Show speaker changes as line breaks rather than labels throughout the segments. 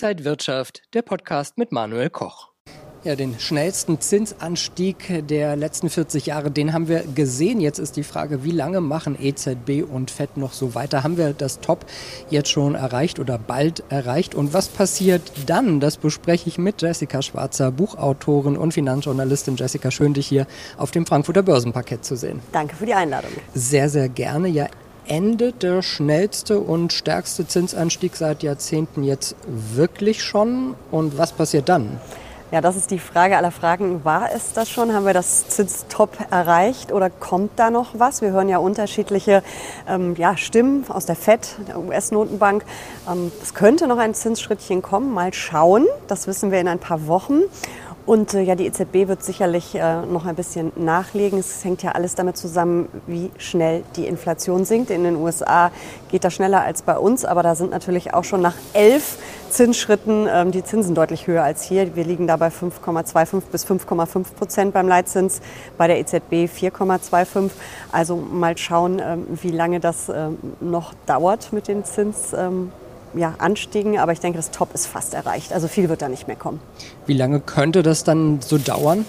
Inside Wirtschaft, der Podcast mit Manuel Koch. Ja, den schnellsten Zinsanstieg der letzten 40 Jahre, den haben wir gesehen. Jetzt ist die Frage, wie lange machen EZB und FED noch so weiter? Haben wir das Top jetzt schon erreicht oder bald erreicht? Und was passiert dann? Das bespreche ich mit Jessica Schwarzer, Buchautorin und Finanzjournalistin. Jessica, schön, dich hier auf dem Frankfurter Börsenparkett zu sehen.
Danke für die Einladung.
Sehr, sehr gerne. Ja, endet der schnellste und stärkste Zinsanstieg seit Jahrzehnten jetzt wirklich schon? Und was passiert dann?
Ja, das ist die Frage aller Fragen. War es das schon? Haben wir das Zinstop erreicht oder kommt da noch was? Wir hören ja unterschiedliche ähm, ja, Stimmen aus der FED, der US-Notenbank. Ähm, es könnte noch ein Zinsschrittchen kommen. Mal schauen. Das wissen wir in ein paar Wochen. Und äh, ja, die EZB wird sicherlich äh, noch ein bisschen nachlegen. Es hängt ja alles damit zusammen, wie schnell die Inflation sinkt. In den USA geht das schneller als bei uns, aber da sind natürlich auch schon nach elf Zinsschritten ähm, die Zinsen deutlich höher als hier. Wir liegen da bei 5,25 bis 5,5 Prozent beim Leitzins, bei der EZB 4,25. Also mal schauen, ähm, wie lange das ähm, noch dauert mit den Zins. Ja, Anstiegen, aber ich denke, das Top ist fast erreicht. Also viel wird da nicht mehr kommen.
Wie lange könnte das dann so dauern?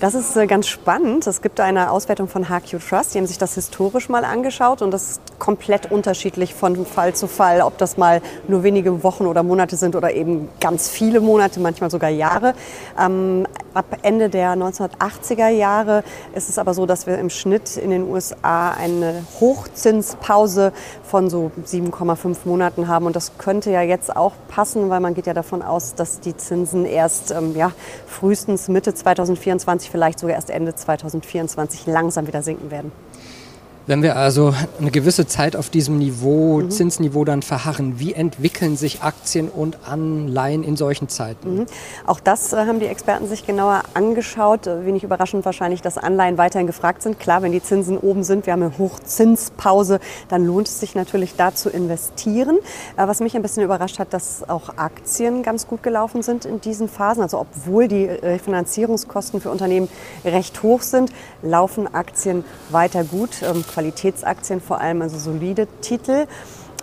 Das ist äh, ganz spannend. Es gibt eine Auswertung von HQ Trust. Die haben sich das historisch mal angeschaut und das ist komplett unterschiedlich von Fall zu Fall, ob das mal nur wenige Wochen oder Monate sind oder eben ganz viele Monate, manchmal sogar Jahre. Ähm, ab Ende der 1980er Jahre ist es aber so, dass wir im Schnitt in den USA eine Hochzinspause von so 7,5 Monaten haben und das könnte ja jetzt auch passen, weil man geht ja davon aus, dass die Zinsen erst ähm, ja, frühestens Mitte 2024 vielleicht sogar erst Ende 2024 langsam wieder sinken werden.
Wenn wir also eine gewisse Zeit auf diesem Niveau, mhm. Zinsniveau dann verharren, wie entwickeln sich Aktien und Anleihen in solchen Zeiten?
Mhm. Auch das äh, haben die Experten sich genauer angeschaut. Äh, wenig überraschend wahrscheinlich, dass Anleihen weiterhin gefragt sind. Klar, wenn die Zinsen oben sind, wir haben eine Hochzinspause, dann lohnt es sich natürlich da zu investieren. Äh, was mich ein bisschen überrascht hat, dass auch Aktien ganz gut gelaufen sind in diesen Phasen. Also obwohl die Finanzierungskosten für Unternehmen recht hoch sind, laufen Aktien weiter gut. Qualitätsaktien vor allem, also solide Titel.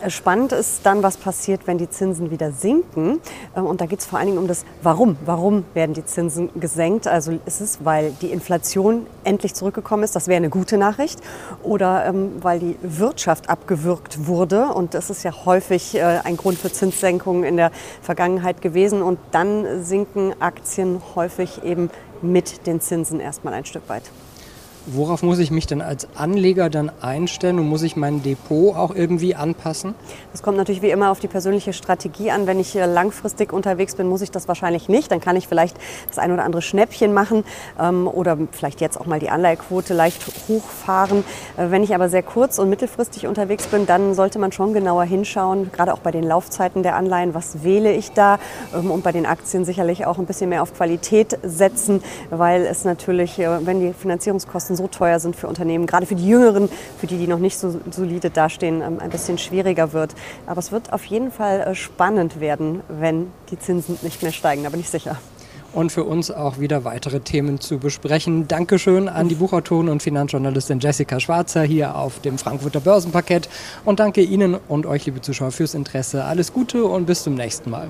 Spannend ist dann, was passiert, wenn die Zinsen wieder sinken. Ähm, und da geht es vor allen Dingen um das Warum. Warum werden die Zinsen gesenkt? Also ist es, weil die Inflation endlich zurückgekommen ist, das wäre eine gute Nachricht, oder ähm, weil die Wirtschaft abgewürgt wurde. Und das ist ja häufig äh, ein Grund für Zinssenkungen in der Vergangenheit gewesen. Und dann sinken Aktien häufig eben mit den Zinsen erstmal ein Stück weit.
Worauf muss ich mich denn als Anleger dann einstellen und muss ich mein Depot auch irgendwie anpassen?
Das kommt natürlich wie immer auf die persönliche Strategie an. Wenn ich langfristig unterwegs bin, muss ich das wahrscheinlich nicht. Dann kann ich vielleicht das ein oder andere Schnäppchen machen ähm, oder vielleicht jetzt auch mal die Anleihequote leicht hochfahren. Äh, wenn ich aber sehr kurz und mittelfristig unterwegs bin, dann sollte man schon genauer hinschauen, gerade auch bei den Laufzeiten der Anleihen, was wähle ich da ähm, und bei den Aktien sicherlich auch ein bisschen mehr auf Qualität setzen, weil es natürlich, äh, wenn die Finanzierungskosten Kosten so teuer sind für Unternehmen, gerade für die Jüngeren, für die, die noch nicht so solide dastehen, ähm, ein bisschen schwieriger wird. Aber es wird auf jeden Fall äh, spannend werden, wenn die Zinsen nicht mehr steigen, da bin ich sicher
und für uns auch wieder weitere Themen zu besprechen. Dankeschön an die Buchautorin und Finanzjournalistin Jessica Schwarzer hier auf dem Frankfurter Börsenparkett und danke Ihnen und euch, liebe Zuschauer, fürs Interesse. Alles Gute und bis zum nächsten Mal.